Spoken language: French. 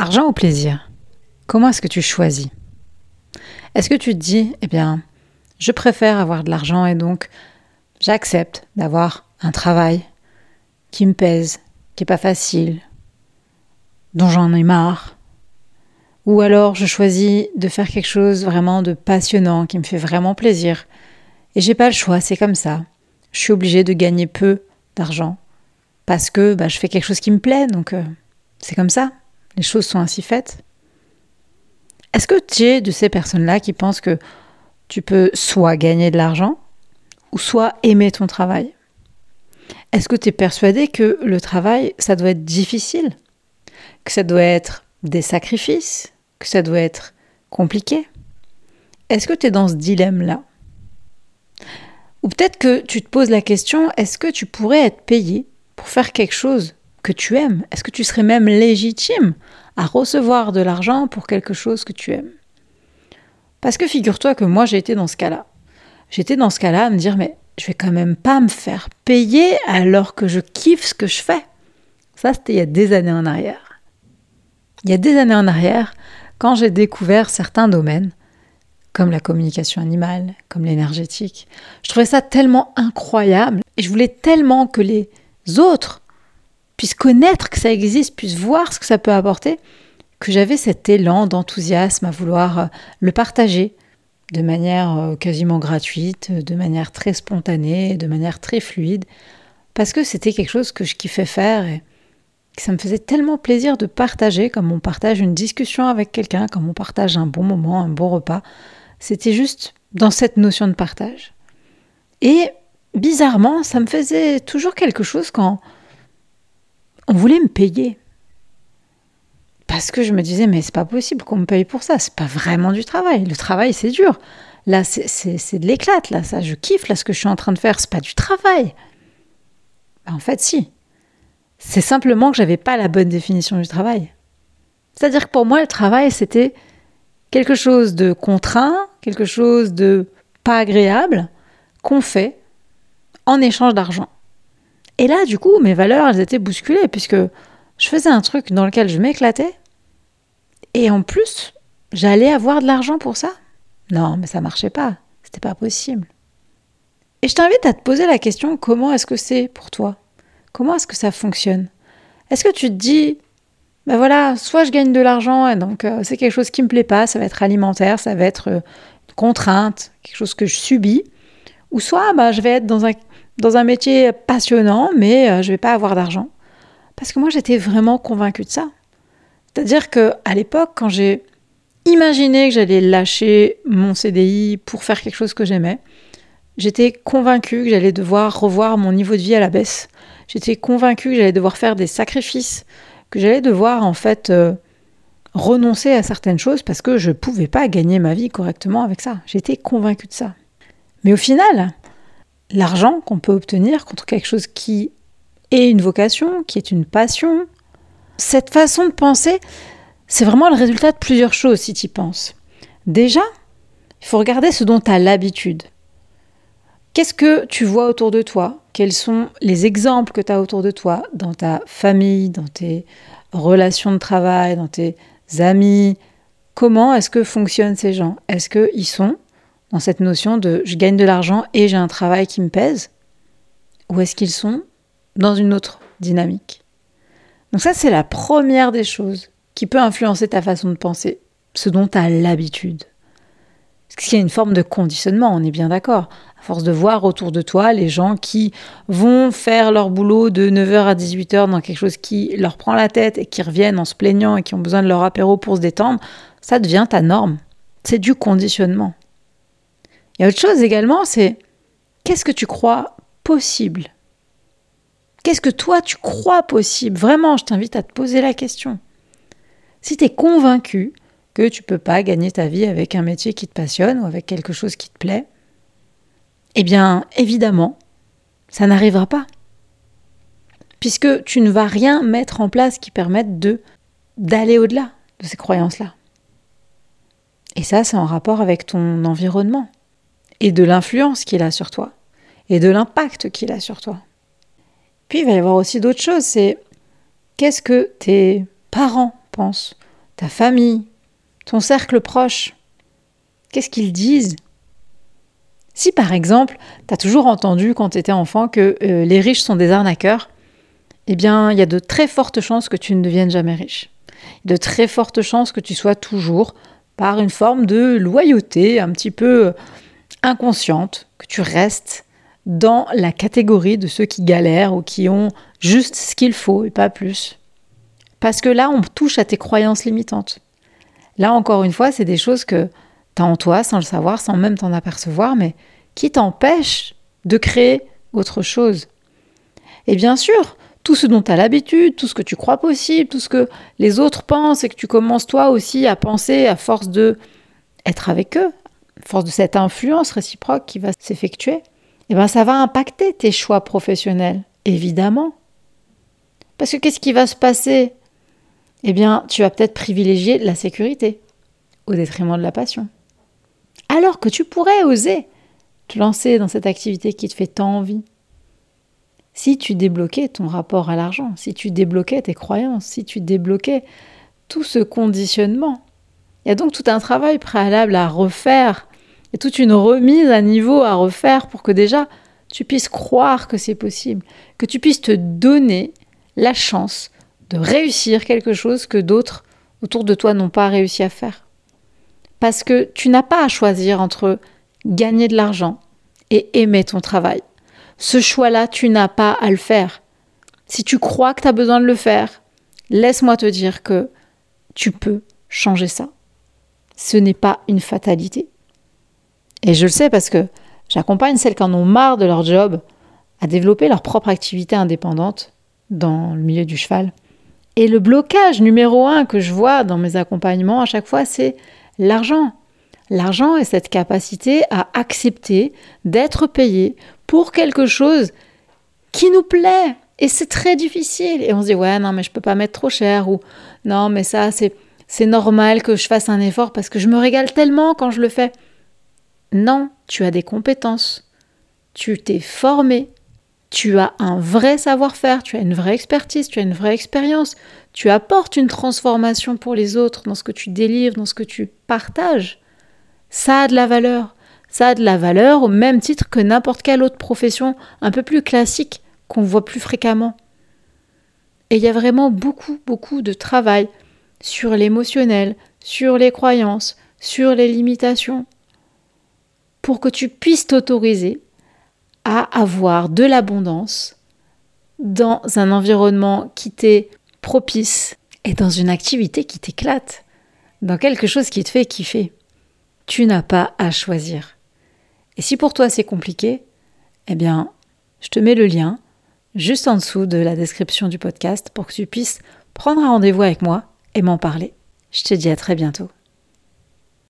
Argent ou plaisir? Comment est-ce que tu choisis? Est-ce que tu te dis, eh bien, je préfère avoir de l'argent et donc j'accepte d'avoir un travail qui me pèse, qui n'est pas facile, dont j'en ai marre? Ou alors je choisis de faire quelque chose vraiment de passionnant, qui me fait vraiment plaisir, et j'ai pas le choix, c'est comme ça. Je suis obligée de gagner peu d'argent parce que bah, je fais quelque chose qui me plaît, donc euh, c'est comme ça. Les choses sont ainsi faites. Est-ce que tu es de ces personnes-là qui pensent que tu peux soit gagner de l'argent ou soit aimer ton travail? Est-ce que tu es persuadé que le travail, ça doit être difficile? Que ça doit être des sacrifices? Que ça doit être compliqué? Est-ce que tu es dans ce dilemme-là? Ou peut-être que tu te poses la question, est-ce que tu pourrais être payé pour faire quelque chose que tu aimes Est-ce que tu serais même légitime à recevoir de l'argent pour quelque chose que tu aimes? Parce que figure-toi que moi j'ai été dans ce cas-là. J'étais dans ce cas-là à me dire mais je vais quand même pas me faire payer alors que je kiffe ce que je fais. Ça c'était il y a des années en arrière. Il y a des années en arrière, quand j'ai découvert certains domaines, comme la communication animale, comme l'énergétique, je trouvais ça tellement incroyable et je voulais tellement que les autres puissent connaître que ça existe, puissent voir ce que ça peut apporter, que j'avais cet élan d'enthousiasme à vouloir euh, le partager de manière euh, quasiment gratuite, de manière très spontanée, de manière très fluide, parce que c'était quelque chose que je kiffais faire et que ça me faisait tellement plaisir de partager, comme on partage une discussion avec quelqu'un, comme on partage un bon moment, un bon repas. C'était juste dans cette notion de partage. Et bizarrement, ça me faisait toujours quelque chose quand on voulait me payer. Parce que je me disais, mais c'est pas possible qu'on me paye pour ça, c'est pas vraiment du travail. Le travail, c'est dur. Là, c'est de l'éclate, là, ça, je kiffe, là, ce que je suis en train de faire, c'est pas du travail. Ben, en fait, si. C'est simplement que j'avais pas la bonne définition du travail. C'est-à-dire que pour moi, le travail, c'était quelque chose de contraint, quelque chose de pas agréable, qu'on fait en échange d'argent. Et là, du coup, mes valeurs, elles étaient bousculées, puisque je faisais un truc dans lequel je m'éclatais, et en plus, j'allais avoir de l'argent pour ça. Non, mais ça marchait pas, c'était pas possible. Et je t'invite à te poser la question comment est-ce que c'est pour toi? Comment est-ce que ça fonctionne? Est-ce que tu te dis, ben voilà, soit je gagne de l'argent et donc euh, c'est quelque chose qui me plaît pas, ça va être alimentaire, ça va être euh, contrainte, quelque chose que je subis, ou soit bah, je vais être dans un dans un métier passionnant, mais euh, je ne vais pas avoir d'argent. Parce que moi, j'étais vraiment convaincue de ça. C'est-à-dire que à l'époque, quand j'ai imaginé que j'allais lâcher mon CDI pour faire quelque chose que j'aimais, j'étais convaincue que j'allais devoir revoir mon niveau de vie à la baisse. J'étais convaincue que j'allais devoir faire des sacrifices, que j'allais devoir en fait euh, renoncer à certaines choses parce que je ne pouvais pas gagner ma vie correctement avec ça. J'étais convaincue de ça. Mais au final, l'argent qu'on peut obtenir contre quelque chose qui est une vocation, qui est une passion. Cette façon de penser, c'est vraiment le résultat de plusieurs choses si tu y penses. Déjà, il faut regarder ce dont tu as l'habitude. Qu'est-ce que tu vois autour de toi? Quels sont les exemples que tu as autour de toi? Dans ta famille, dans tes relations de travail, dans tes amis? Comment est-ce que fonctionnent ces gens? Est-ce qu'ils sont dans cette notion de je gagne de l'argent et j'ai un travail qui me pèse Ou est-ce qu'ils sont dans une autre dynamique? Donc ça, c'est la première des choses qui peut influencer ta façon de penser, ce dont tu as l'habitude. Parce qu'il y a une forme de conditionnement, on est bien d'accord. À force de voir autour de toi les gens qui vont faire leur boulot de 9h à 18h dans quelque chose qui leur prend la tête et qui reviennent en se plaignant et qui ont besoin de leur apéro pour se détendre, ça devient ta norme. C'est du conditionnement. Il y a autre chose également, c'est qu'est-ce que tu crois possible? Qu'est-ce que toi tu crois possible? Vraiment, je t'invite à te poser la question. Si tu es convaincu que tu peux pas gagner ta vie avec un métier qui te passionne ou avec quelque chose qui te plaît, eh bien, évidemment, ça n'arrivera pas. Puisque tu ne vas rien mettre en place qui permette de d'aller au-delà de ces croyances-là. Et ça, c'est en rapport avec ton environnement et de l'influence qu'il a sur toi et de l'impact qu'il a sur toi. Puis il va y avoir aussi d'autres choses, c'est qu'est-ce que tes parents pensent ta famille, ton cercle proche Qu'est-ce qu'ils disent Si par exemple, tu as toujours entendu quand tu étais enfant que euh, les riches sont des arnaqueurs, eh bien, il y a de très fortes chances que tu ne deviennes jamais riche. De très fortes chances que tu sois toujours, par une forme de loyauté un petit peu euh, inconsciente, que tu restes dans la catégorie de ceux qui galèrent ou qui ont juste ce qu'il faut et pas plus. Parce que là, on touche à tes croyances limitantes. Là, encore une fois, c'est des choses que tu as en toi sans le savoir, sans même t'en apercevoir, mais qui t'empêchent de créer autre chose. Et bien sûr, tout ce dont tu as l'habitude, tout ce que tu crois possible, tout ce que les autres pensent et que tu commences toi aussi à penser à force de être avec eux, force de cette influence réciproque qui va s'effectuer, eh ben ça va impacter tes choix professionnels, évidemment. Parce que qu'est-ce qui va se passer? Eh bien, tu vas peut-être privilégier la sécurité au détriment de la passion. Alors que tu pourrais oser te lancer dans cette activité qui te fait tant envie. Si tu débloquais ton rapport à l'argent, si tu débloquais tes croyances, si tu débloquais tout ce conditionnement. Il y a donc tout un travail préalable à refaire et toute une remise à niveau à refaire pour que déjà tu puisses croire que c'est possible, que tu puisses te donner la chance de réussir quelque chose que d'autres autour de toi n'ont pas réussi à faire. Parce que tu n'as pas à choisir entre gagner de l'argent et aimer ton travail. Ce choix-là, tu n'as pas à le faire. Si tu crois que tu as besoin de le faire, laisse-moi te dire que tu peux changer ça. Ce n'est pas une fatalité. Et je le sais parce que j'accompagne celles qui en ont marre de leur job à développer leur propre activité indépendante dans le milieu du cheval. Et le blocage numéro un que je vois dans mes accompagnements à chaque fois, c'est l'argent. L'argent est cette capacité à accepter d'être payé pour quelque chose qui nous plaît. Et c'est très difficile. Et on se dit, ouais, non, mais je peux pas mettre trop cher. Ou non, mais ça, c'est, c'est normal que je fasse un effort parce que je me régale tellement quand je le fais. Non, tu as des compétences. Tu t'es formé tu as un vrai savoir-faire, tu as une vraie expertise, tu as une vraie expérience, tu apportes une transformation pour les autres dans ce que tu délivres, dans ce que tu partages. Ça a de la valeur. Ça a de la valeur au même titre que n'importe quelle autre profession un peu plus classique qu'on voit plus fréquemment. Et il y a vraiment beaucoup, beaucoup de travail sur l'émotionnel, sur les croyances, sur les limitations, pour que tu puisses t'autoriser à avoir de l'abondance dans un environnement qui t'est propice et dans une activité qui t'éclate, dans quelque chose qui te fait kiffer. Tu n'as pas à choisir. Et si pour toi c'est compliqué, eh bien, je te mets le lien juste en dessous de la description du podcast pour que tu puisses prendre un rendez-vous avec moi et m'en parler. Je te dis à très bientôt.